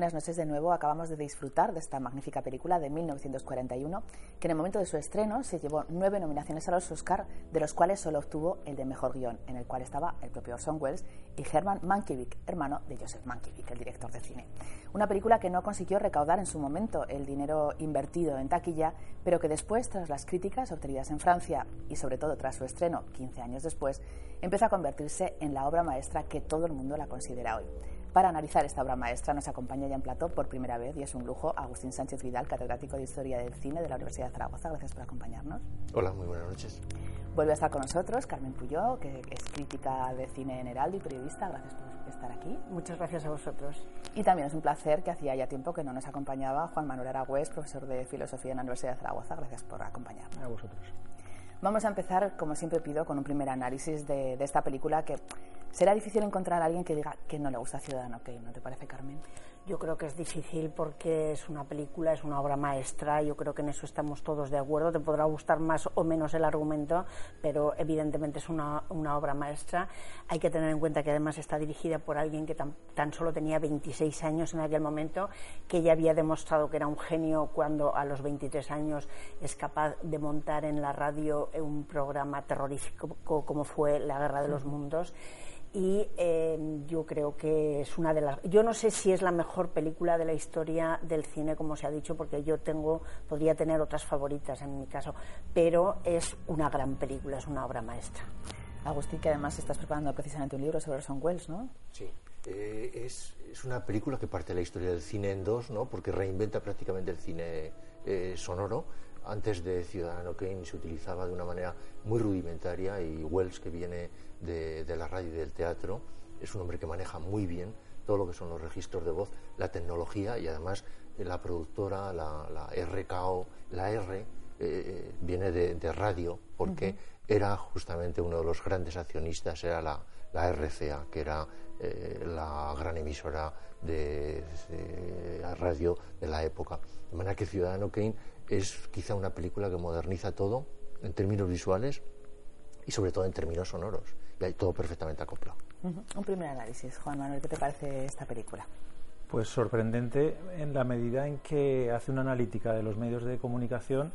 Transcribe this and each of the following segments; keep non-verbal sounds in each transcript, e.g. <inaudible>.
Buenas noches de nuevo. Acabamos de disfrutar de esta magnífica película de 1941, que en el momento de su estreno se llevó nueve nominaciones a los Oscar, de los cuales solo obtuvo el de mejor guion, en el cual estaba el propio Orson Welles y Herman Mankiewicz, hermano de Joseph Mankiewicz, el director de cine. Una película que no consiguió recaudar en su momento el dinero invertido en taquilla, pero que después, tras las críticas obtenidas en Francia y sobre todo tras su estreno 15 años después, empezó a convertirse en la obra maestra que todo el mundo la considera hoy. Para analizar esta obra maestra nos acompaña ya en plató por primera vez y es un lujo Agustín Sánchez Vidal, catedrático de Historia del Cine de la Universidad de Zaragoza. Gracias por acompañarnos. Hola, muy buenas noches. Vuelve a estar con nosotros Carmen Puyó, que es crítica de cine en Heraldo y periodista. Gracias por estar aquí. Muchas gracias a vosotros. Y también es un placer que hacía ya tiempo que no nos acompañaba Juan Manuel Aragüés, profesor de Filosofía en la Universidad de Zaragoza. Gracias por acompañarnos. A vosotros. Vamos a empezar, como siempre pido, con un primer análisis de, de esta película que será difícil encontrar a alguien que diga que no le gusta Ciudadano Kane, ¿no te parece, Carmen? Yo creo que es difícil porque es una película, es una obra maestra, yo creo que en eso estamos todos de acuerdo. Te podrá gustar más o menos el argumento, pero evidentemente es una, una obra maestra. Hay que tener en cuenta que además está dirigida por alguien que tan, tan, solo tenía 26 años en aquel momento, que ya había demostrado que era un genio cuando a los 23 años es capaz de montar en la radio un programa terrorífico como fue La Guerra de los Mundos y eh, yo creo que es una de las yo no sé si es la mejor película de la historia del cine como se ha dicho porque yo tengo podría tener otras favoritas en mi caso pero es una gran película es una obra maestra Agustín que además estás preparando precisamente un libro sobre Orson Welles ¿no? sí eh, es, es, una película que parte de la historia del cine en dos ¿no? porque reinventa prácticamente el cine eh, sonoro antes de Ciudadano Kane se utilizaba de una manera muy rudimentaria y Wells, que viene de, de, la radio y del teatro, es un hombre que maneja muy bien todo lo que son los registros de voz, la tecnología y además eh, la productora, la, la RKO, la R, eh, viene de, de, radio porque uh -huh. era justamente uno de los grandes accionistas, era la, la RCA, que era eh, la gran emisora de, de, radio de la época. De manera que Ciudadano Kane es quizá una película que moderniza todo en términos visuales y sobre todo en términos sonoros. Y hay todo perfectamente acoplado. Uh -huh. Un primer análisis, Juan Manuel, ¿qué te parece esta película? Pues sorprendente en la medida en que hace una analítica de los medios de comunicación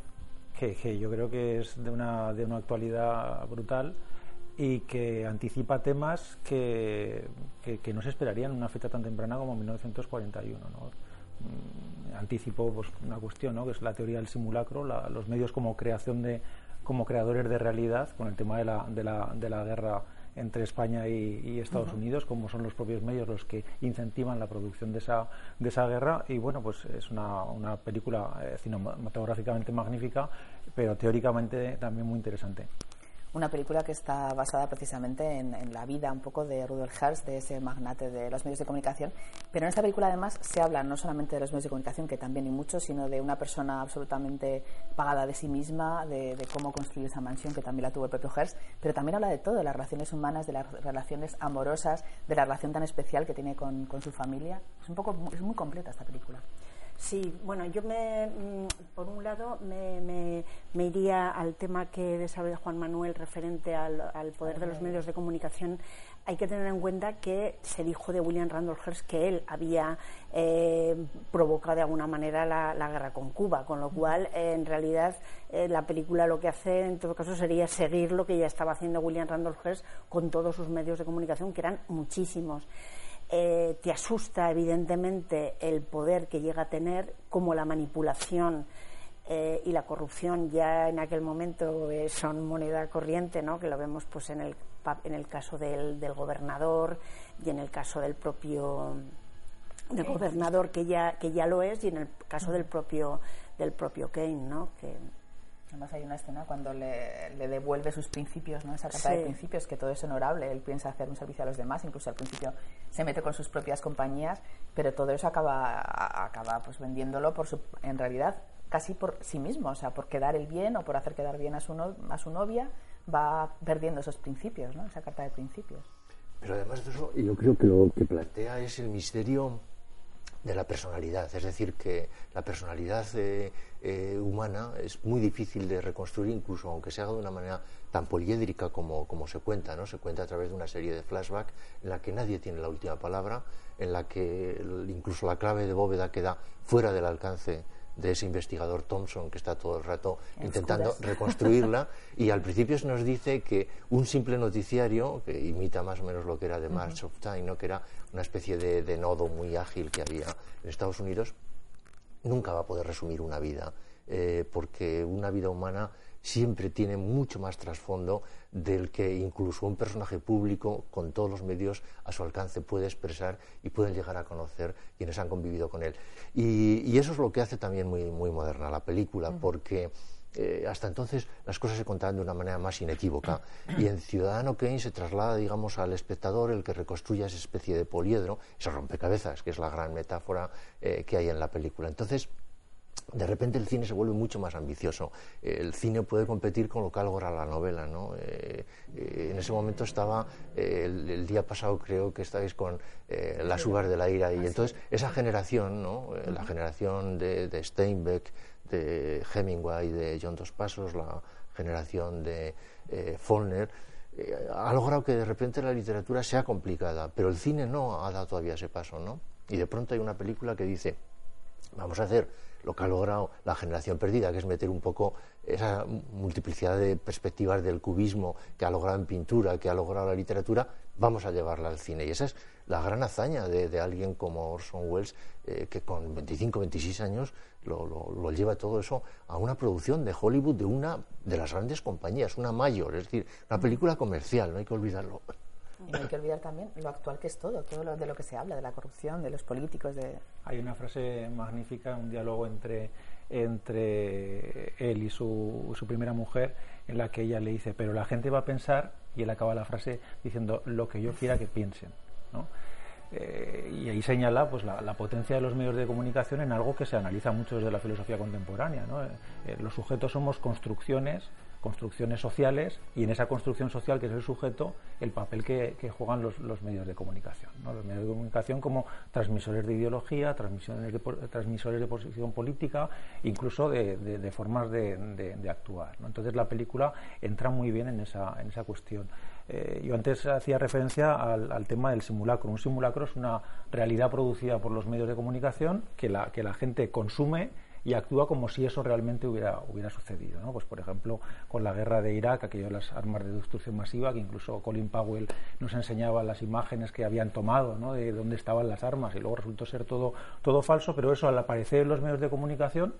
que, que yo creo que es de una, de una actualidad brutal y que anticipa temas que, que, que, no se esperarían en una fecha tan temprana como 1941. ¿no? Mm, anticipó pues, una cuestión, ¿no? que es la teoría del simulacro, la, los medios como creación de como creadores de realidad con el tema de la, de la, de la guerra entre España y, y Estados uh -huh. Unidos, como son los propios medios los que incentivan la producción de esa, de esa guerra. Y bueno, pues es una, una película eh, cinematográficamente magnífica, pero teóricamente también muy interesante una película que está basada precisamente en, la vida un poco de Rudolf Hearst, de ese magnate de los medios de comunicación. Pero en esta película además se habla no solamente de los medios de comunicación, que también y mucho, sino de una persona absolutamente pagada de sí misma, de, cómo construir esa mansión, que también la tuvo el propio Hearst, pero también habla de todo, de las relaciones humanas, de las relaciones amorosas, de la relación tan especial que tiene con, con su familia. Es un poco, es muy completa esta película. Sí, bueno, yo me, por un lado me, me, me iría al tema que desarrolla Juan Manuel referente al, al poder de los medios de comunicación. Hay que tener en cuenta que se dijo de William Randolph Hearst que él había eh, provocado de alguna manera la, la, guerra con Cuba, con lo cual eh, en realidad eh, la película lo que hace en todo caso sería seguir lo que ya estaba haciendo William Randolph Hearst con todos sus medios de comunicación, que eran muchísimos. Eh, te asusta evidentemente el poder que llega a tener, como la manipulación eh, y la corrupción ya en aquel momento eh, son moneda corriente, ¿no? que lo vemos pues en el, en el caso del, del gobernador y en el caso del propio del gobernador que ya que ya lo es y en el caso del propio del propio Kane, ¿no? que Además hay una escena cuando le, devuelve sus principios, ¿no? esa carta de principios, que todo es honorable, él piensa hacer un servicio a los demás, incluso al principio se mete con sus propias compañías, pero todo eso acaba, acaba pues vendiéndolo por su, en realidad casi por sí mismo, o sea, por quedar el bien o por hacer quedar bien a su, a su novia, va perdiendo esos principios, ¿no? esa carta de principios. Pero además de eso, yo creo que lo que plantea es el misterio de la personalidad, es decir, que la personalidad eh, eh, humana es muy difícil de reconstruir, incluso aunque se haga de una manera tan poliédrica como, como se cuenta, ¿no? Se cuenta a través de una serie de flashbacks en la que nadie tiene la última palabra, en la que incluso la clave de bóveda queda fuera del alcance de ese investigador Thompson que está todo el rato intentando reconstruirla. <laughs> Y al principio se nos dice que un simple noticiario que imita más o menos lo que era de March of Time, ¿no? que era una especie de, nodo muy ágil que había en Estados Unidos, nunca va a poder resumir una vida, eh, porque una vida humana siempre tiene mucho más trasfondo del que incluso un personaje público con todos los medios a su alcance puede expresar y pueden llegar a conocer quienes han convivido con él. Y, eso es lo que hace también muy, muy moderna la película, porque eh, hasta entonces las cosas se contaban de una manera más inequívoca y en Ciudadano Kane se traslada, digamos, al espectador el que reconstruya esa especie de poliedro, ese rompecabezas, que es la gran metáfora eh, que hay en la película. Entonces, de repente el cine se vuelve mucho más ambicioso. El cine puede competir con lo que algo era la novela. ¿no? Eh, eh, en ese momento estaba, eh, el, día pasado creo que estáis con Las uvas de la ira, y entonces esa generación, ¿no? la generación de, Steinbeck, de Hemingway, de John Dos Pasos, la generación de Follner, ha logrado que de repente la literatura sea complicada, pero el cine no ha dado todavía ese paso. ¿no? Y de pronto hay una película que dice, vamos a hacer lo que ha logrado la generación perdida, que es meter un poco esa multiplicidad de perspectivas del cubismo que ha logrado en pintura, que ha logrado la literatura, vamos a llevarla al cine. Y esa es la gran hazaña de, alguien como Orson Welles, eh, que con 25, 26 años lo, lo, lleva todo eso a una producción de Hollywood de una de las grandes compañías, una mayor, es decir, una película comercial, no hay que olvidarlo. Y no hay que olvidar también lo actual que es todo, todo lo de lo que se habla, de la corrupción, de los políticos. de Hay una frase magnífica, un diálogo entre, entre él y su, su primera mujer, en la que ella le dice, pero la gente va a pensar, y él acaba la frase diciendo, lo que yo quiera que piensen. ¿no? Eh, y ahí señala pues, la, potencia de los medios de comunicación en algo que se analiza mucho desde la filosofía contemporánea. ¿no? Eh, los sujetos somos construcciones construcciones sociales y en esa construcción social que es el sujeto el papel que, juegan los, medios de comunicación. Los medios de comunicación como transmisores de ideología, transmisores de, transmisores de posición política, incluso de, formas de, actuar. Entonces la película entra muy bien en esa, en esa cuestión. Eh, yo antes hacía referencia al, al, tema del simulacro. Un simulacro es una realidad producida por los medios de comunicación que la, que la gente consume y actúa como si eso realmente hubiera, hubiera sucedido. ¿no? Pues, por ejemplo, con la guerra de Irak, aquello las armas de destrucción masiva, que incluso Colin Powell nos enseñaba las imágenes que habían tomado ¿no? de dónde estaban las armas y luego resultó ser todo, todo falso, pero eso al aparecer en los medios de comunicación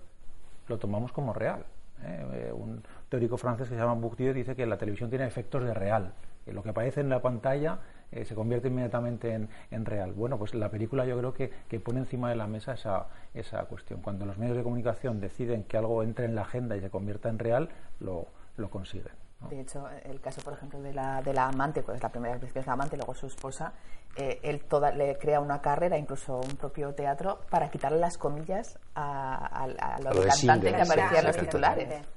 lo tomamos como real. ¿eh? Un teórico francés que se llama Bourdieu dice que la televisión tiene efectos de real, que lo que aparece en la pantalla eh, se convierte inmediatamente en, en, real. Bueno, pues la película yo creo que, que, pone encima de la mesa esa, esa cuestión. Cuando los medios de comunicación deciden que algo entre en la agenda y se convierta en real, lo, lo consiguen. De hecho, el caso, por ejemplo, de la, de la amante, pues la primera vez que es la amante, luego su esposa, eh, él toda, le crea una carrera, incluso un propio teatro, para quitarle las comillas a, a, los cantantes que aparecían en los titulares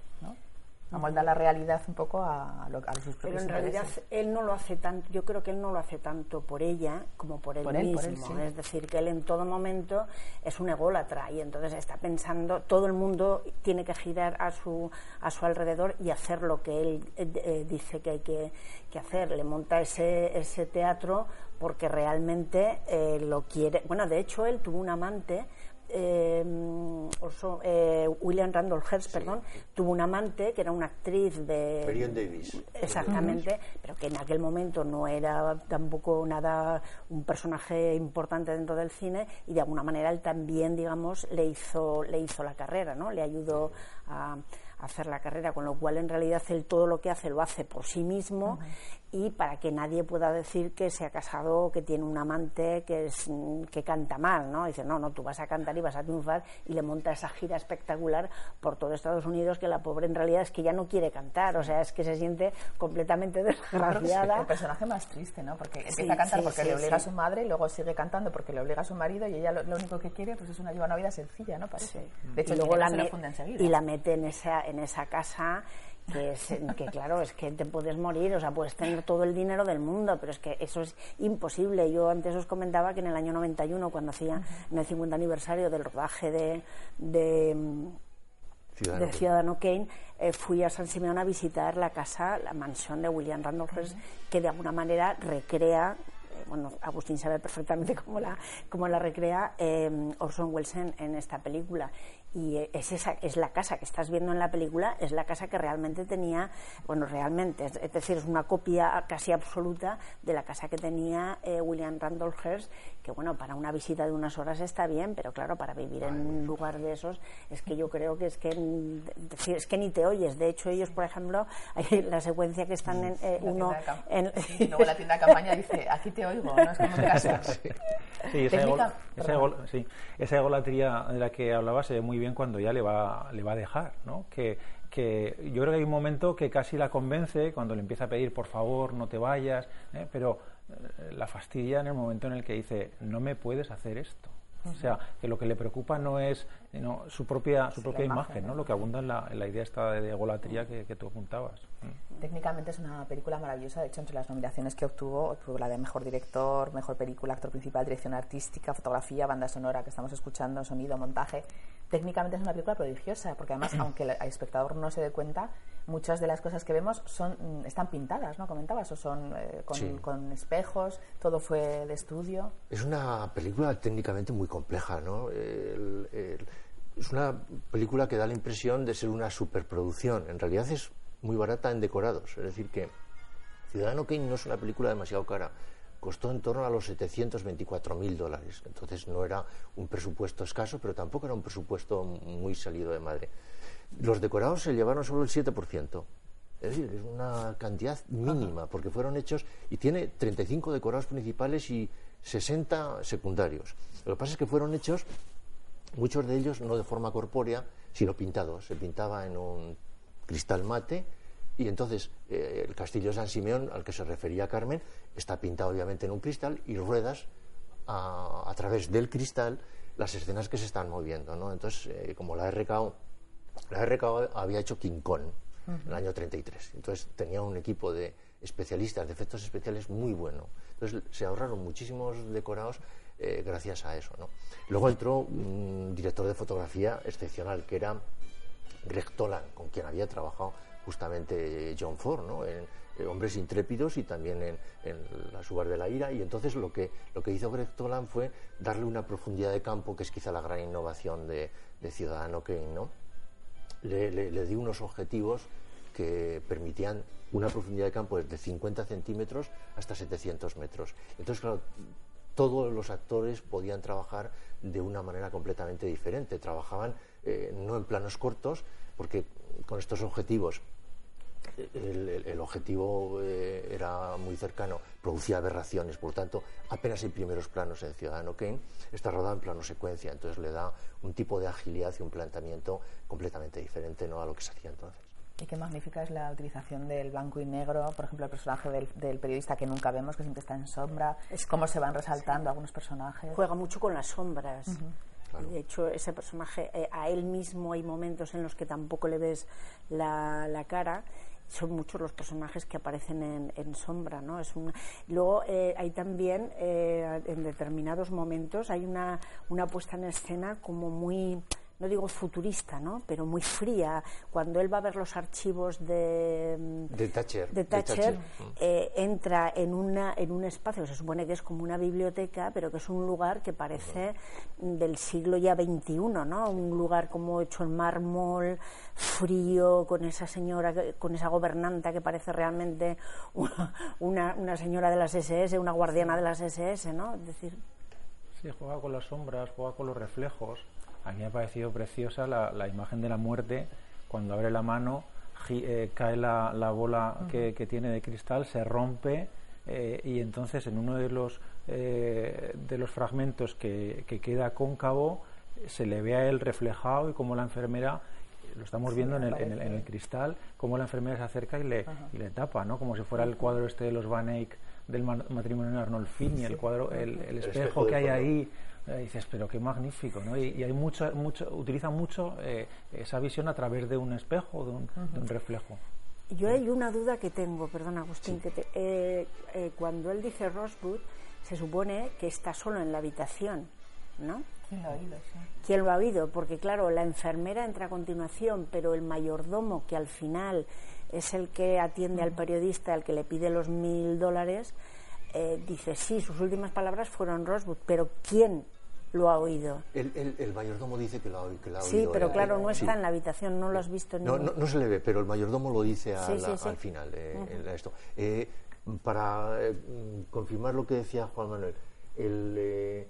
amolda la realidad un poco a, a, sus propios Pero en realidad él no lo hace tanto, yo creo que él no lo hace tanto por ella como por él mismo. Es decir, que él en todo momento es un ególatra y entonces está pensando, todo el mundo tiene que girar a su, a su alrededor y hacer lo que él eh, eh, dice que hay que, que, hacer. Le monta ese, ese teatro porque realmente eh, lo quiere. Bueno, de hecho, él tuvo un amante Em, eh, William Randolph Hearst, perdón, tuvo un amante que era una actriz de. Marion Davis. Exactamente, pero que en aquel momento no era tampoco nada un personaje importante dentro del cine y de alguna manera él también, digamos, le hizo, le hizo la carrera, ¿no? Le ayudó a hacer la carrera, con lo cual en realidad él todo lo que hace lo hace por sí mismo y para que nadie pueda decir que se ha casado, que tiene un amante, que, es, que canta mal, ¿no? Dice, no, no, tú vas a cantar y vas a triunfar y le monta esa gira espectacular por todo Estados Unidos que la pobre en realidad es que ya no quiere cantar, o sea, es que se siente completamente desgraciada. el personaje más triste, ¿no? Porque empieza a cantar porque le obliga a su madre y luego sigue cantando porque le obliga a su marido y ella lo, único que quiere pues es una, una vida sencilla, ¿no? Parece. De hecho, y luego la, y la mete en esa, en esa casa que, es, que claro, es que te puedes morir, o sea, puedes tener todo el dinero del mundo, pero es que eso es imposible. Yo antes os comentaba que en el año 91, cuando hacía en el 50 aniversario del rodaje de, de Ciudadano, Kane, eh, fui a San Simeón a visitar la casa, la mansión de William Randolph que de alguna manera recrea bueno, Agustín sabe perfectamente <laughs> cómo la, cómo la recrea eh, Orson Welles en, esta película. Y es esa es la casa que estás viendo en la película es la casa que realmente tenía bueno realmente es, decir es una copia casi absoluta de la casa que tenía eh, William Randolph Hearst que bueno para una visita de unas horas está bien pero claro para vivir en un lugar de esos es que yo creo que es que es que ni te oyes. De hecho ellos por ejemplo <laughs> hay la secuencia que están en eh, uno en, luego la tienda de campaña dice aquí te <laughs> no es como <laughs> casa sí, esa, sí, esa egolatría de la que hablaba se ve muy bien cuando ya le va, le va a dejar, ¿no? Que, que yo creo que hay un momento que casi la convence cuando le empieza a pedir por favor no te vayas, ¿eh? pero eh, la fastidia en el momento en el que dice no me puedes hacer esto. O sea, que lo que le preocupa no es su propia, su propia imagen, ¿no? lo que abunda en la, idea esta de egolatría que, que tú apuntabas. Mm. Técnicamente es una película maravillosa, de hecho entre las nominaciones que obtuvo, obtuvo la de Mejor Director, Mejor Película, Actor Principal, Dirección Artística, Fotografía, Banda Sonora que estamos escuchando, Sonido, Montaje. Técnicamente es una película prodigiosa, porque además, aunque el espectador no se dé cuenta, muchas de las cosas que vemos son mm, están pintadas, ¿no? Comentabas, o son eh, con, espejos, todo fue de estudio. Es una película técnicamente muy compleja, ¿no? Es una película que da la impresión de ser una superproducción. En realidad es muy barata en decorados. Es decir, que Ciudadano Kane no es una película demasiado cara. Costó en torno a los 724.000 dólares. Entonces no era un presupuesto escaso, pero tampoco era un presupuesto muy salido de madre. Los decorados se llevaron solo el 7%. Es decir, es una cantidad mínima, porque fueron hechos y tiene 35 decorados principales y 60 secundarios. Lo que pasa es que fueron hechos, muchos de ellos no de forma corpórea, sino pintados. Se pintaba en un cristal mate y entonces eh, el castillo de San Simeón, al que se refería Carmen, está pintado obviamente en un cristal y ruedas a, a través del cristal las escenas que se están moviendo. ¿no? Entonces, eh, como la RKO la RKO había hecho King Kong en el año 33. Entonces tenía un equipo de especialistas de efectos especiales muy bueno. Entonces se ahorraron muchísimos decorados eh, gracias a eso. ¿no? Luego entró un director de fotografía excepcional que era Greg Tolan, con quien había trabajado justamente John Ford, ¿no? en, Hombres Intrépidos y también en, La Subar de la Ira. Y entonces lo que, lo que hizo Greg Tolan fue darle una profundidad de campo, que es quizá la gran innovación de, Ciudadano Kane, ¿no? le, le, di unos objetivos que permitían una profundidad de campo desde 50 centímetros hasta 700 metros. Entonces, claro, todos los actores podían trabajar de una manera completamente diferente. Trabajaban eh, no en planos cortos, porque con estos objetivos el, objetivo eh, era muy cercano, producía aberraciones, por tanto, apenas hay primeros planos en Ciudadano Kane, está rodado en plano secuencia, entonces le da un tipo de agilidad y un planteamiento completamente diferente ¿no? a lo que se hacía entonces. Y qué magnífica es la utilización del blanco y negro, por ejemplo, el personaje del, periodista que nunca vemos, que siempre está en sombra, es cómo se van resaltando algunos personajes. Juega mucho con las sombras. De hecho, ese personaje, eh, a él mismo hay momentos en los que tampoco le ves la, la cara son muchos los personajes que aparecen en, sombra, ¿no? Es luego eh, hay también eh, en determinados momentos hay una, una puesta en escena como muy no digo futurista, ¿no? pero muy fría. Cuando él va a ver los archivos de, mm, de Thatcher, eh, entra en, una, en un espacio que se supone que es como una biblioteca, pero que es un lugar que parece del siglo ya XXI, ¿no? un lugar como hecho en mármol, frío, con esa señora, con esa gobernanta que parece realmente una, una señora de las SS, una guardiana de las SS, ¿no? Es decir... Sí, juega con las sombras, juega con los reflejos. A mí me ha parecido preciosa la, imagen de la muerte. Cuando abre la mano eh, cae la, la bola que, que, tiene de cristal, se rompe eh, y entonces en uno de los, eh, de los fragmentos que, que, queda cóncavo se le ve a él reflejado y como la enfermera lo estamos viendo en, el, en, el, cristal, como la enfermera se acerca y le, y le tapa, ¿no? como si fuera el cuadro este de los Van Eyck del matrimonio de Arnold Finney, el cuadro, el, el espejo que hay ahí eh, dices, pero qué magnífico, ¿no? Y, hay mucho, mucho, utiliza mucho eh, esa visión a través de un espejo, de un, de un, reflejo. Yo hay una duda que tengo, perdón Agustín, que eh, eh, cuando él dice Rosewood, se supone que está solo en la habitación, ¿no? ¿Quién lo ha oído? Sí. ¿Quién lo ha oído? Porque claro, la enfermera entra a continuación, pero el mayordomo, que al final es el que atiende al periodista, al que le pide los mil dólares, eh, dice, sí, sus últimas palabras fueron Rosewood, pero ¿quién lo ha oído. El, el, el mayordomo dice que lo ha, que lo ha sí, oído. pero eh, claro, no sí. está en la habitación, no lo has visto. No, ni... no, no, se le ve, pero el mayordomo lo dice a Sí, la, sí, sí. al final. eh, esto. Eh, para confirmar lo que decía Juan Manuel, el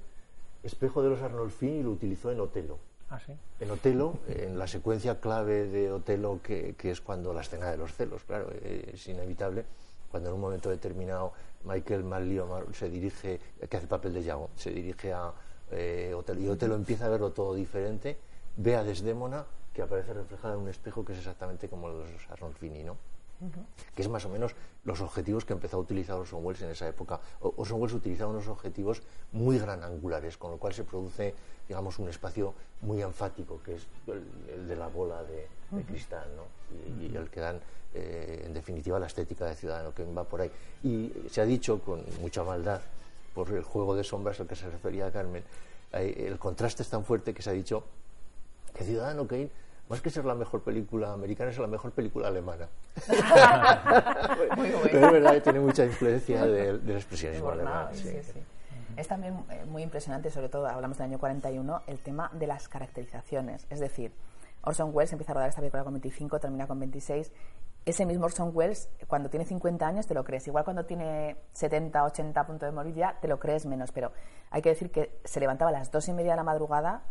espejo de los Arnolfini lo utilizó en Otelo. Ah. En Otelo, en la secuencia clave de Otelo, que, que es cuando la escena de los celos, claro, es inevitable, cuando en un momento determinado Michael Manlio se dirige, que hace el papel de Yago, se dirige a eh, Otelo, y Otelo empieza a verlo todo diferente, ve a Desdémona, que aparece reflejada en un espejo que es exactamente como los Arnolfini, ¿no? Que es más o menos los objetivos que empezó a utilizar Orson Welles en esa época. Orson Welles utilizaba unos objetivos muy gran angulares, con lo cual se produce, digamos, un espacio muy enfático, que es el, el de la bola de, de cristal, ¿no? Y, y el que dan, eh, en definitiva, la estética de Ciudadano que va por ahí. Y se ha dicho con mucha maldad, por el juego de sombras al que se refería Carmen, eh, el contraste es tan fuerte que se ha dicho que Ciudadano Kane, más que ser la mejor película americana, es la mejor película alemana. <laughs> Muy bueno. Pero es verdad que tiene mucha influencia del, del expresionismo alemán. sí, sí. sí. Es también eh, muy impresionante, sobre todo, hablamos del año 41, el tema de las caracterizaciones. Es decir, Orson Welles empieza a rodar esta película con 25, termina con 26. Ese mismo Orson Welles, cuando tiene 50 años, te lo crees. Igual cuando tiene 70, 80 a punto de morir ya, te lo crees menos. Pero hay que decir que se levantaba a las dos y media de la madrugada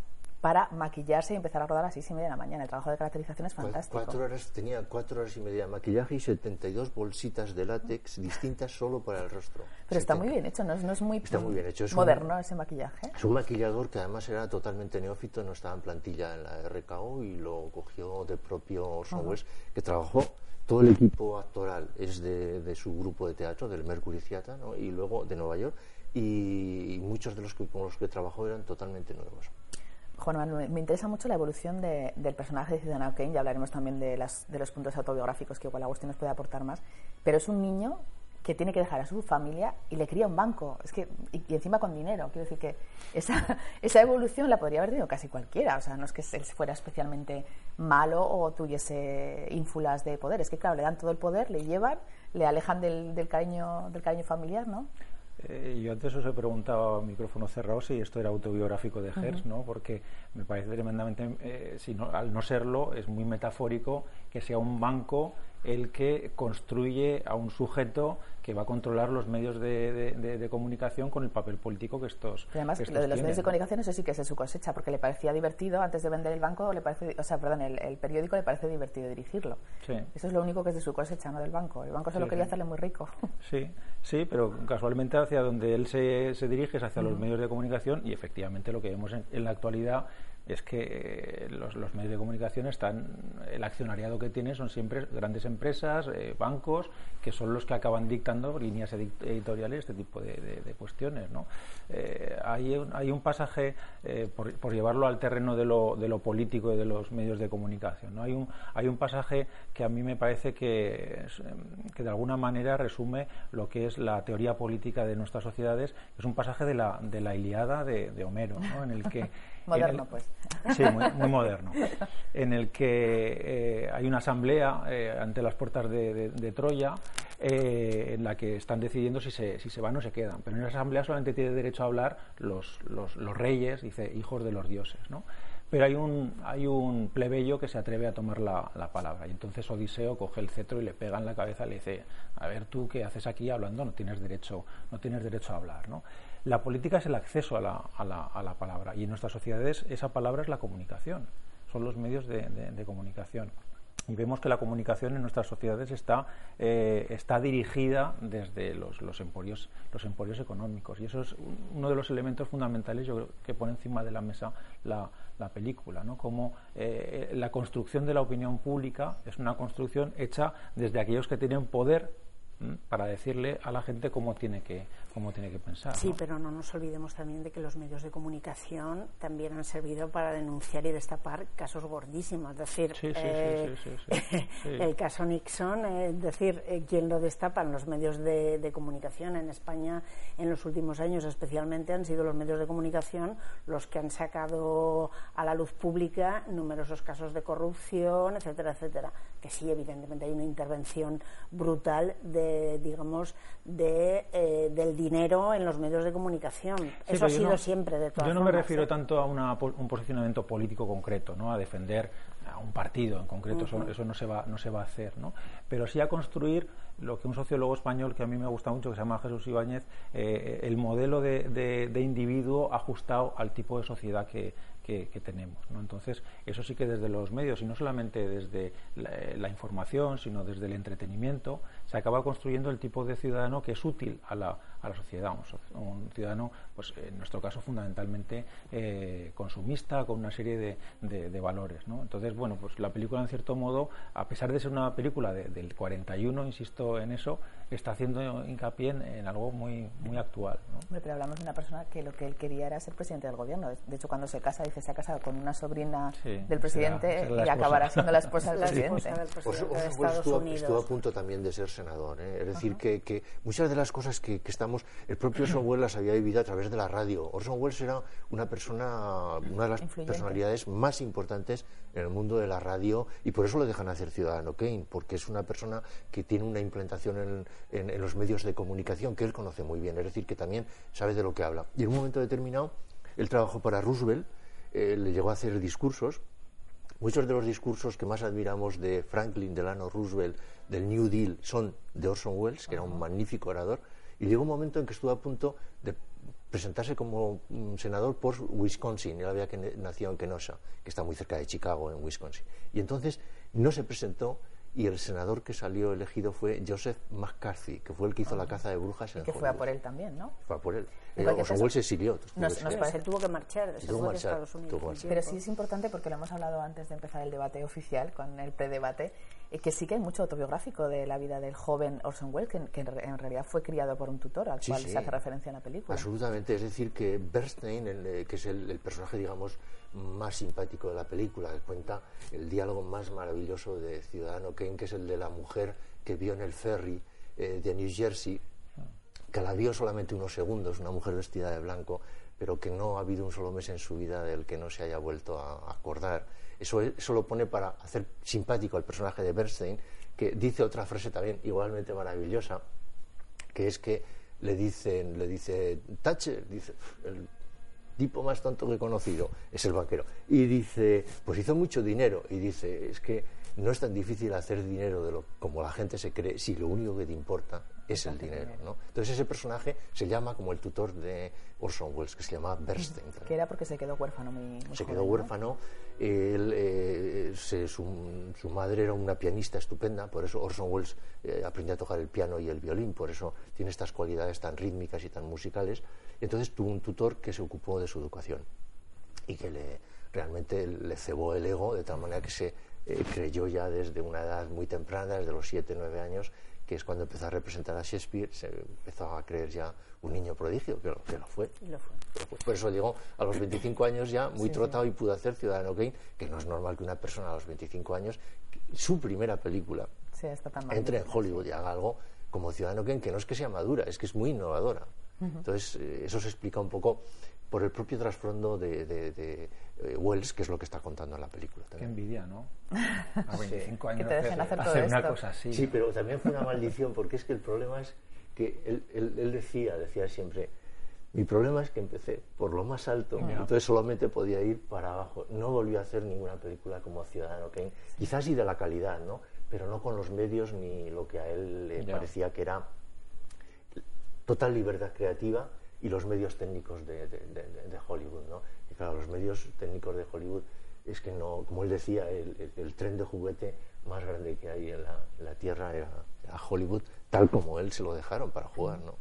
para maquillarse y empezar a rodar a las seis y media de la mañana. El trabajo de caracterización es fantástico. Cuatro horas, tenía cuatro horas y media de maquillaje y 72 bolsitas de látex distintas solo para el rostro. Pero está 70. muy bien hecho, ¿no? Es- No es muy, Está muy bien hecho, es un- moderno ese maquillaje. Es un maquillador que además era totalmente neófito, no estaba en plantilla en la RKO y lo cogió de propio Orson que trabajó. Todo el equipo actoral es de, de su grupo de teatro, del Mercury Theatre, ¿no? y luego de Nueva York, y, y muchos de los que, con los que trabajó eran totalmente nuevos. Juan Manuel, me interesa mucho la evolución de- del personaje de Ciudadano Kane, ya hablaremos también de, las- de los puntos autobiográficos que igual Agustín nos puede aportar más, pero es un niño que tiene que dejar a su familia y le cría un banco, es que, y, encima con dinero, quiero decir que esa, <laughs> esa evolución la podría haber tenido casi cualquiera, o sea, no es que él fuera especialmente malo o tuviese ínfulas de poder, es que claro, le dan todo el poder, le llevan, le alejan del, del cariño, del cariño familiar, ¿no? Eh, yo antes os he preguntado a micrófono cerrado si esto era autobiográfico de Hertz, ¿no? Porque me parece tremendamente, eh, si no- al no serlo, es muy metafórico que sea un banco el que construye a un sujeto que va a controlar los medios de, de- de- de comunicación con el papel político que estos. Pero además, que lo estos de los tienen, medios de comunicación, eso sí que es de su cosecha, porque le parecía divertido antes de vender el banco, le parece, o sea, perdón, el, el periódico le parece divertido dirigirlo. Sí. Eso es lo único que es de su cosecha, no del banco. El banco solo Sí, quería sí. hacerle muy rico. <laughs> Sí, sí, pero casualmente hacia donde él se, se dirige es hacia los medios de comunicación y efectivamente lo que vemos en, en la actualidad es que eh, los, medios de comunicación están, el accionariado que tiene son siempre grandes empresas, eh, bancos, que son los que acaban dictando líneas edi- editoriales, este tipo de, cuestiones. ¿no? Eh, hay, un, hay un pasaje, por, por llevarlo al terreno de lo, de lo político y de los medios de comunicación, ¿no? hay, un, hay un pasaje que a mí me parece que, que de alguna manera resume lo que es la teoría política de nuestras sociedades, es un pasaje de la, de la Iliada de, de Homero, ¿no? en el que... <laughs> Moderno, el- pues. Sí, muy, muy moderno. <laughs> En el que eh, hay una asamblea eh, ante las puertas de, de- de Troya eh, en la que están decidiendo si se, si se van o se quedan. Pero en esa asamblea solamente tiene derecho a hablar los, los, los reyes, dice, hijos de los dioses. ¿no? Pero hay un, hay un plebeyo que se atreve a tomar la, la palabra. Y entonces Odiseo coge el cetro y le pega en la cabeza y le dice, a ver tú qué haces aquí hablando, no tienes derecho, no tienes derecho a hablar. ¿no? La política es el acceso a la, a, la, a la palabra y en nuestras sociedades esa palabra es la comunicación, son los medios de, comunicación. y vemos que la comunicación en nuestras sociedades está, eh, está dirigida desde los, los, emporios, los emporios económicos. Y eso es uno de los elementos fundamentales yo creo, que pone encima de la mesa la, la película, ¿no? Como eh, la construcción de la opinión pública es una construcción hecha desde aquellos que tienen poder para decirle a la gente cómo tiene que cómo tiene que pensar. Sí, pero no nos olvidemos también de que los medios de comunicación también han servido para denunciar y destapar casos gordísimos. Es decir, eh, <laughs> el caso Nixon, eh, es decir, eh, quien lo destapan los medios de, comunicación en España en los últimos años, especialmente, han sido los medios de comunicación los que han sacado a la luz pública numerosos casos de corrupción, etcétera, etcétera. Que sí, evidentemente hay una intervención brutal de, digamos, de, del dinero dinero en los medios de comunicación. Eso ha sido siempre de todas Yo no me refiero ¿eh? tanto a un posicionamiento político concreto, ¿no? a defender a un partido en concreto, eso, no, se va, no se va a hacer, ¿no? pero sí a construir lo que un sociólogo español que a mí me gusta mucho, que se llama Jesús Ibáñez, eh, el modelo de, de, individuo ajustado al tipo de sociedad que, que, tenemos. ¿no? Entonces, eso sí que desde los medios, y no solamente desde la, información, sino desde el entretenimiento, se acaba construyendo el tipo de ciudadano que es útil a la, a la sociedad. Un, ciudadano, pues en nuestro caso, fundamentalmente eh, consumista, con una serie de, de, valores. ¿no? Entonces, bueno, pues la película, en cierto modo, a pesar de ser una película del 41, insisto en eso, está haciendo hincapié en, algo muy, muy actual. ¿no? pero hablamos de una persona que lo que él quería era ser presidente del gobierno. De hecho, cuando se casa, dice se ha casado con una sobrina del presidente y acabará siendo la esposa del <laughs> presidente. Pues estuvo, a punto también de ser senador. ¿eh? Es decir, que, muchas de las cosas que, estamos. El propio Orson Welles las había vivido a través de la radio. Orson Welles era una persona, una de las personalidades más importantes en el mundo de la radio y por eso lo dejan hacer Ciudadano Kane, porque es una persona que tiene una implantación en, en los medios de comunicación que él conoce muy bien. Es decir, que también sabe de lo que habla. Y en un momento determinado, él trabajó para Roosevelt eh, le llegó a hacer discursos. Muchos de los discursos que más admiramos de Franklin Delano Roosevelt, del New Deal, son de Orson Welles, que era un magnífico orador. Y llegó un momento en que estuvo a punto de presentarse como senador por Wisconsin. Él había que nació en Kenosha, que está muy cerca de Chicago, en Wisconsin. Y entonces no se presentó y el senador que salió elegido fue Joseph McCarthy, que fue el que hizo la caza de brujas en Que fue a por él también, ¿no? Fue a por él. Eh, Orson se exilió. Nos, nos parece, tuvo que marchar, se tuvo de Estados Unidos. Pero sí es importante porque lo hemos hablado antes de empezar el debate oficial, con el predebate, eh, que sí que hay mucho autobiográfico de la vida del joven Orson Welles, que, en realidad fue criado por un tutor al cual se hace referencia en la película. Absolutamente, es decir, que Bernstein, eh, que es el personaje, digamos, más simpático de la película, que cuenta el diálogo más maravilloso de Ciudadano Kane, que es el de la mujer que vio en el ferry eh, de New Jersey, que la vio solamente unos segundos, una mujer vestida de blanco, pero que no ha habido un solo mes en su vida del que no se haya vuelto a acordar. Eso, eso lo pone para hacer simpático al personaje de Bernstein, que dice otra frase también igualmente maravillosa, que es que le dicen, le dice Thatcher, dice, el tipo más tonto que he conocido es el banquero. Y dice, pues hizo mucho dinero. Y dice, es que no es tan difícil hacer dinero de lo como la gente se cree si lo único que te importa es el dinero, ¿no? Entonces ese personaje se llama como el tutor de Orson Welles, que se llama Bernstein. Que era porque se quedó huérfano muy, Se quedó huérfano. Él, eh, su, madre era una pianista estupenda, por eso Orson Welles eh, aprendió a tocar el piano y el violín, por eso tiene estas cualidades tan rítmicas y tan musicales. Entonces tuvo un tutor que se ocupó de su educación y que le, realmente le cebó el ego de tal manera que se eh, creyó ya desde una edad muy temprana, desde los 7, 9 años, que es cuando empezó a representar a Shakespeare, se empezó a creer ya un niño prodigio, que lo, que lo, fue. Por eso llegó a los 25 años ya muy trotado y pudo hacer Ciudadano Kane, que no es normal que una persona a los 25 años, su primera película, entre en Hollywood y haga algo como Ciudadano Kane, que no es que sea madura, es que es muy innovadora. Entonces, eh, eso se explica un poco por el propio trasfondo de, de, eh, Wells, que es lo que está contando en la película. También. Qué envidia, ¿no? A 25 años que te dejen hacer, todo una cosa así. Sí, pero también fue una maldición, porque es que el problema es que él, él, decía, decía siempre, mi problema es que empecé por lo más alto, entonces solamente podía ir para abajo. No volvió a hacer ninguna película como Ciudadano Kane, quizás sí de la calidad, ¿no? Pero no con los medios ni lo que a él le parecía que era total libertad creativa y los medios técnicos de, Hollywood, ¿no? Y claro, los medios técnicos de Hollywood es que no, como él decía, el, tren de juguete más grande que hay en la, Tierra era, Hollywood, tal como él se lo dejaron para jugar, ¿no?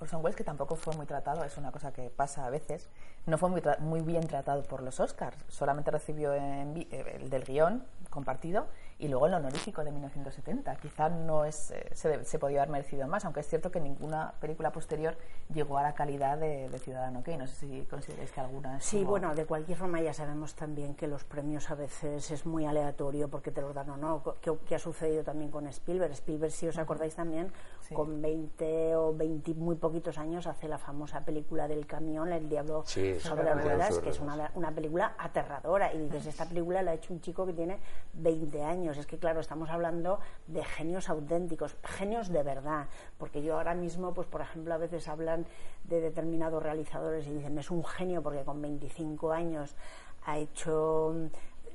Orson Welles, que tampoco fue muy tratado, es una cosa que pasa a veces, no fue muy, muy bien tratado por los Oscars. Solamente recibió en, eh, el del guion compartido y luego el honorífico de 1970. Quizá no es, eh, se, se, podía haber merecido más, aunque es cierto que ninguna película posterior llegó a la calidad de, Ciudadano Kane. No sé si consideráis que alguna. Sí, bueno, de cualquier forma ya sabemos también que los premios a veces es muy aleatorio porque te los dan o no. ¿Qué, ha sucedido también con Spielberg? Spielberg, si os acordáis también, con 20 o 20 muy poquitos años hace la famosa película del camión, El Diablo sobre ruedas, que es una, una película aterradora. Y dices, esta película la ha hecho un chico que tiene 20 años. Es que, claro, estamos hablando de genios auténticos, genios de verdad. Porque yo ahora mismo, pues por ejemplo, a veces hablan de determinados realizadores y dicen, es un genio porque con 25 años ha hecho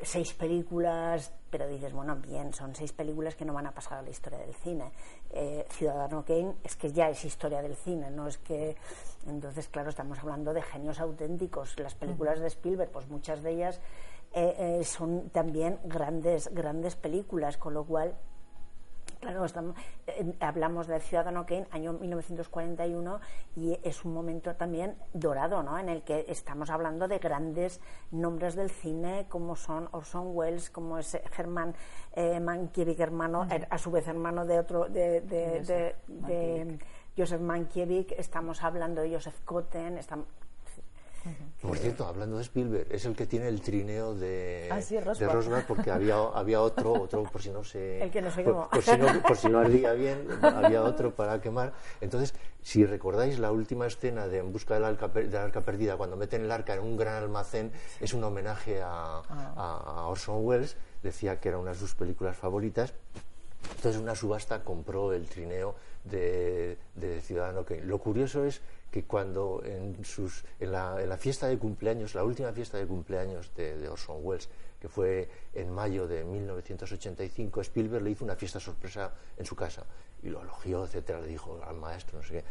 seis películas, pero dices, bueno, bien, son seis películas que no van a pasar a la historia del cine. Eh, Ciudadano Kane es que ya es historia del cine, no es que. Entonces, claro, estamos hablando de genios auténticos. Las películas de Spielberg, pues muchas de ellas eh, eh, son también grandes, grandes películas, con lo cual Claro, estamos, eh, hablamos de Ciudadano Kane, año 1941, y es un momento también dorado, ¿no? En el que estamos hablando de grandes nombres del cine, como son Orson Welles, como es Germán eh, Mankiewicz, hermano, a su vez hermano de otro, de, de, Joseph Mankiewicz, estamos hablando de Joseph Cotten, estamos, por cierto, hablando de Spielberg, es el que tiene el trineo de, ah, de Roswell porque había, había otro, otro por si no se, <laughs> el que no se por, por, si no, por si no ardía bien, había otro para quemar. Entonces, si recordáis la última escena de En busca del arca, de arca perdida, cuando meten el arca en un gran almacén, es un homenaje a, ah. a, Orson Welles, decía que era una de sus películas favoritas. Entonces, una subasta compró el trineo de, de Ciudadano Kane. Lo curioso es que cuando en, sus, en, la, en, la, fiesta de cumpleaños, la última fiesta de cumpleaños de, Orson Welles, que fue en mayo de 1985, Spielberg le hizo una fiesta sorpresa en su casa y lo elogió, etcétera, le dijo al maestro, no sé qué.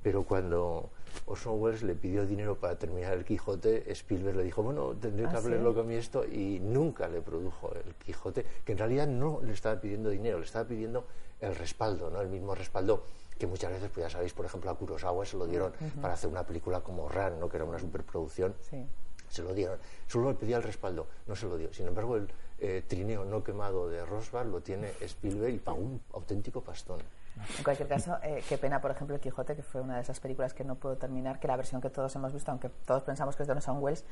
Pero cuando Orson Welles le pidió dinero para terminar el Quijote, Spielberg le dijo, bueno, tendré que ¿Ah, hablarlo con esto, y nunca le produjo el Quijote, que en realidad no le estaba pidiendo dinero, le estaba pidiendo el respaldo, ¿no? el mismo respaldo que muchas veces, pues ya sabéis, por ejemplo, a Kurosawa se lo dieron para hacer una película como Ran, ¿no? que era una superproducción. Se lo dieron. Solo le pedía el respaldo, no se lo dio. Sin embargo, el eh, trineo no quemado de Roswell lo tiene Spielberg y pagó un auténtico pastón. En cualquier caso, eh, qué pena, por ejemplo, El Quijote, que fue una de esas películas que no puedo terminar, que la versión que todos hemos visto, aunque todos pensamos que es de Orson Welles,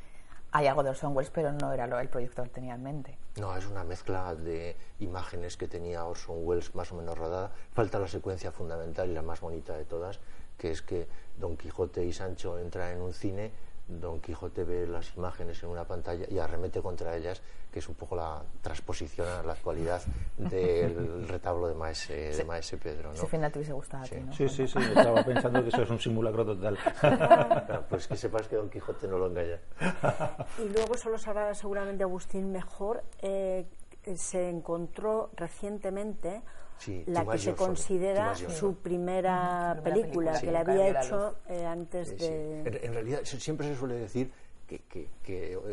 hay algo de Orson Welles, pero no era lo el proyecto que tenía en mente. No, es una mezcla de imágenes que tenía Orson Welles más o menos rodada. Falta la secuencia fundamental y la más bonita de todas, que es que Don Quijote y Sancho entran en un cine Don Quijote ve las imágenes en una pantalla y arremete contra ellas, que es un poco la transposición a la actualidad del <laughs> retablo de Maese, de Maese Pedro. ¿no? Ese final te hubiese gustado sí. a ti, ¿no? Sí, sí, sí, estaba pensando que eso es un <laughs> simulacro total. pues que sepas que Don Quijote no lo engaña. <laughs> Y luego solo sabrá seguramente Agustín mejor, eh, se encontró recientemente la que se considera su primera, película, que la había hecho eh, antes de... En, realidad siempre se suele decir que, que,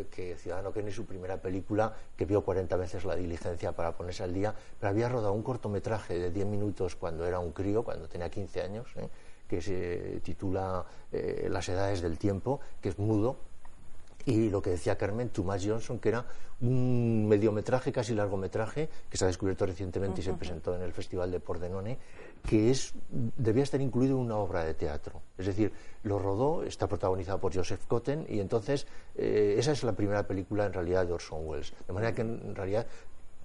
que, Ciudadano Kane es su primera película, que vio 40 veces la diligencia para ponerse al día, pero había rodado un cortometraje de 10 minutos cuando era un crío, cuando tenía 15 años, ¿eh? que se titula eh, Las edades del tiempo, que es mudo, y lo que decía Carmen, Thomas Johnson, que era un mediometraje, casi largometraje, que se ha descubierto recientemente y se presentó en el Festival de Pordenone, que es, debía estar incluido en una obra de teatro. Es decir, lo rodó, está protagonizado por Joseph Cotten, y entonces eh, esa es la primera película en realidad de Orson Welles. De manera que en realidad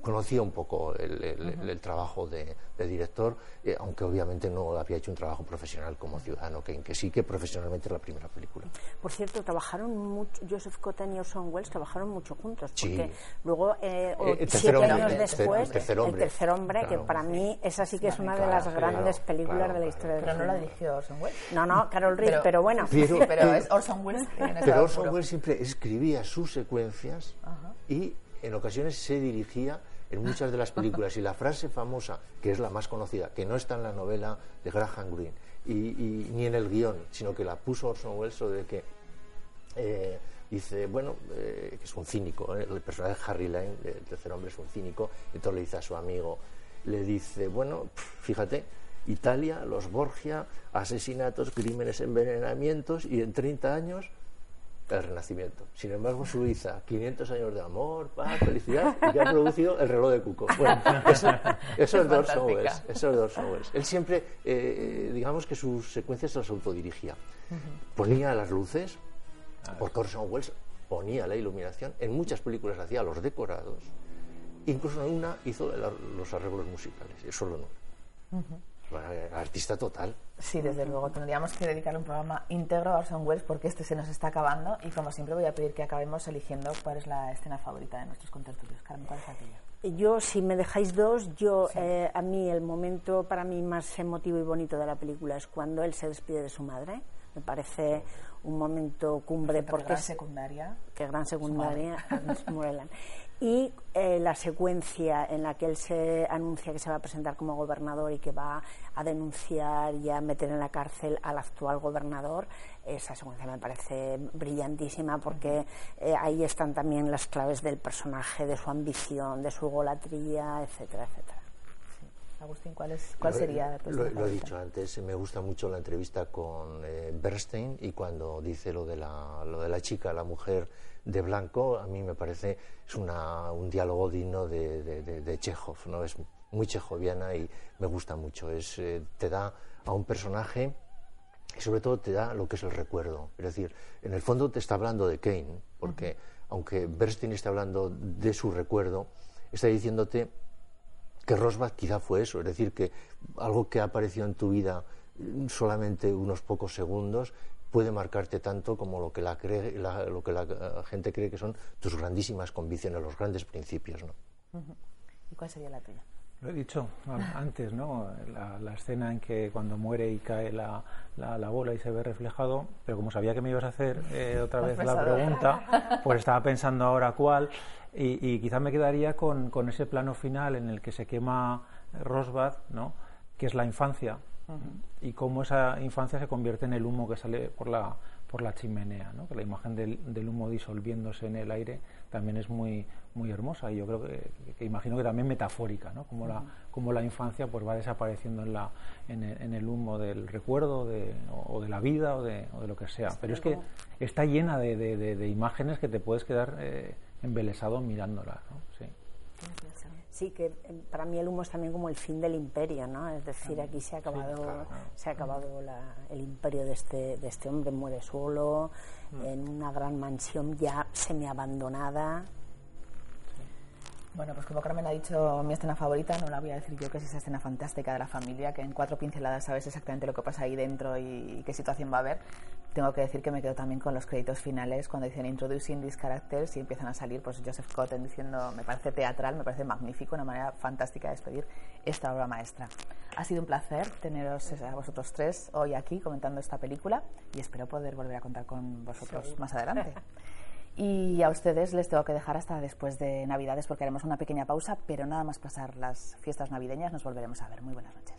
conocía un poco el, trabajo de, director, eh, aunque obviamente no había hecho un trabajo profesional como ciudadano, que, que sí que profesionalmente es la primera película. Por cierto, trabajaron mucho, Joseph Cotten y Orson Welles trabajaron mucho juntos, porque luego, eh, eh siete años después, el tercer hombre, que para mí esa sí que es una de las grandes películas de la historia del Pero no la dirigió Orson Welles. No, no, Carol Reed, pero, bueno. Pero, es Orson Welles. <laughs> Pero Orson Welles siempre escribía sus secuencias y en ocasiones se dirigía en muchas de las películas y la frase famosa, que es la más conocida, que no está en la novela de Graham Greene y, ni en el guion, sino que la puso Orson Welles de que eh, dice, bueno, eh, que es un cínico, ¿eh? el personaje de Harry Lane, el tercer hombre, es un cínico, entonces le dice a su amigo, le dice, bueno, fíjate, Italia, los Borgia, asesinatos, crímenes, envenenamientos, y en 30 años el Renacimiento. Sin embargo, Suiza, 500 años de amor, paz, felicidad, y que ha producido el reloj de Cuco. Bueno, eso, eso es Dorson Welles. Eso es. Él siempre, eh, digamos que sus secuencias las autodirigía. Ponía las luces, porque Orson Welles ponía la iluminación. En muchas películas hacía los decorados. Incluso en una hizo los arreglos musicales, solo no. Artista total. Sí, desde luego. Tendríamos que dedicar un programa íntegro a Orson Welles porque este se nos está acabando y como siempre voy a pedir que acabemos eligiendo cuál es la escena favorita de nuestros contertulios. Carmen, ¿cuál es aquella? Yo, si me dejáis dos, yo eh, a mí el momento para mí más emotivo y bonito de la película es cuando él se despide de su madre. Me parece un momento cumbre porque gran secundaria que gran secundaria <laughs> y eh, la secuencia en la que él se anuncia que se va a presentar como gobernador y que va a denunciar y a meter en la cárcel al actual gobernador esa secuencia me parece brillantísima porque eh, ahí están también las claves del personaje de su ambición de su golatría etcétera etcétera Agustín, ¿cuál, es, cuál sería lo, lo, he dicho antes, me gusta mucho la entrevista con eh, Bernstein y cuando dice lo de, la, lo de la chica, la mujer de blanco, a mí me parece es una, un diálogo digno de, de, de, Chekhov, ¿no? es muy chejoviana y me gusta mucho. Es, eh, te da a un personaje y sobre todo te da lo que es el recuerdo. Es decir, en el fondo te está hablando de Kane, porque aunque Bernstein esté hablando de su recuerdo, está diciéndote que Rosbach quizá fue eso, es decir, que algo que ha aparecido en tu vida solamente unos pocos segundos puede marcarte tanto como lo que la, cree, lo que la gente cree que son tus grandísimas convicciones, los grandes principios. ¿no? ¿Y cuál sería la tuya? Lo he dicho antes, ¿no? La, escena en que cuando muere y cae la, la, bola y se ve reflejado, pero como sabía que me ibas a hacer eh, otra vez la pregunta, pues estaba pensando ahora cuál, y, y quizá me quedaría con, con, ese plano final en el que se quema Rosbad, ¿no? que es la infancia, y cómo esa infancia se convierte en el humo que sale por la, por la chimenea, ¿no? que la imagen del, del, humo disolviéndose en el aire también es muy, muy hermosa y yo creo que, imagino que también metafórica, ¿no? como, la, como la infancia pues va desapareciendo en, la, en, el, en el humo del recuerdo de, o, de la vida o de, o de, lo que sea. Pero es que está llena de, de imágenes que te puedes quedar eh, embelesado mirándola. ¿no? Sí. Sí, que eh, para mí el humo es también como el fin del imperio, ¿no? Es decir, aquí se ha acabado, se ha acabado el imperio de este, de este hombre, muere solo, mm. en una gran mansión ya semi-abandonada. Bueno, pues como Carmen ha dicho mi escena favorita, no la voy a decir yo, que es esa escena fantástica de la familia, que en cuatro pinceladas sabes exactamente lo que pasa ahí dentro y qué situación va a haber tengo que decir que me quedo también con los créditos finales cuando dicen introducing these characters y empiezan a salir pues Joseph Cotten diciendo me parece teatral, me parece magnífico, una manera fantástica de despedir esta obra maestra. Ha sido un placer teneros a vosotros tres hoy aquí comentando esta película y espero poder volver a contar con vosotros más adelante. <laughs> Y a ustedes les tengo que dejar hasta después de Navidades porque haremos una pequeña pausa, pero nada más pasar las fiestas navideñas nos volveremos a ver. Muy buenas noches.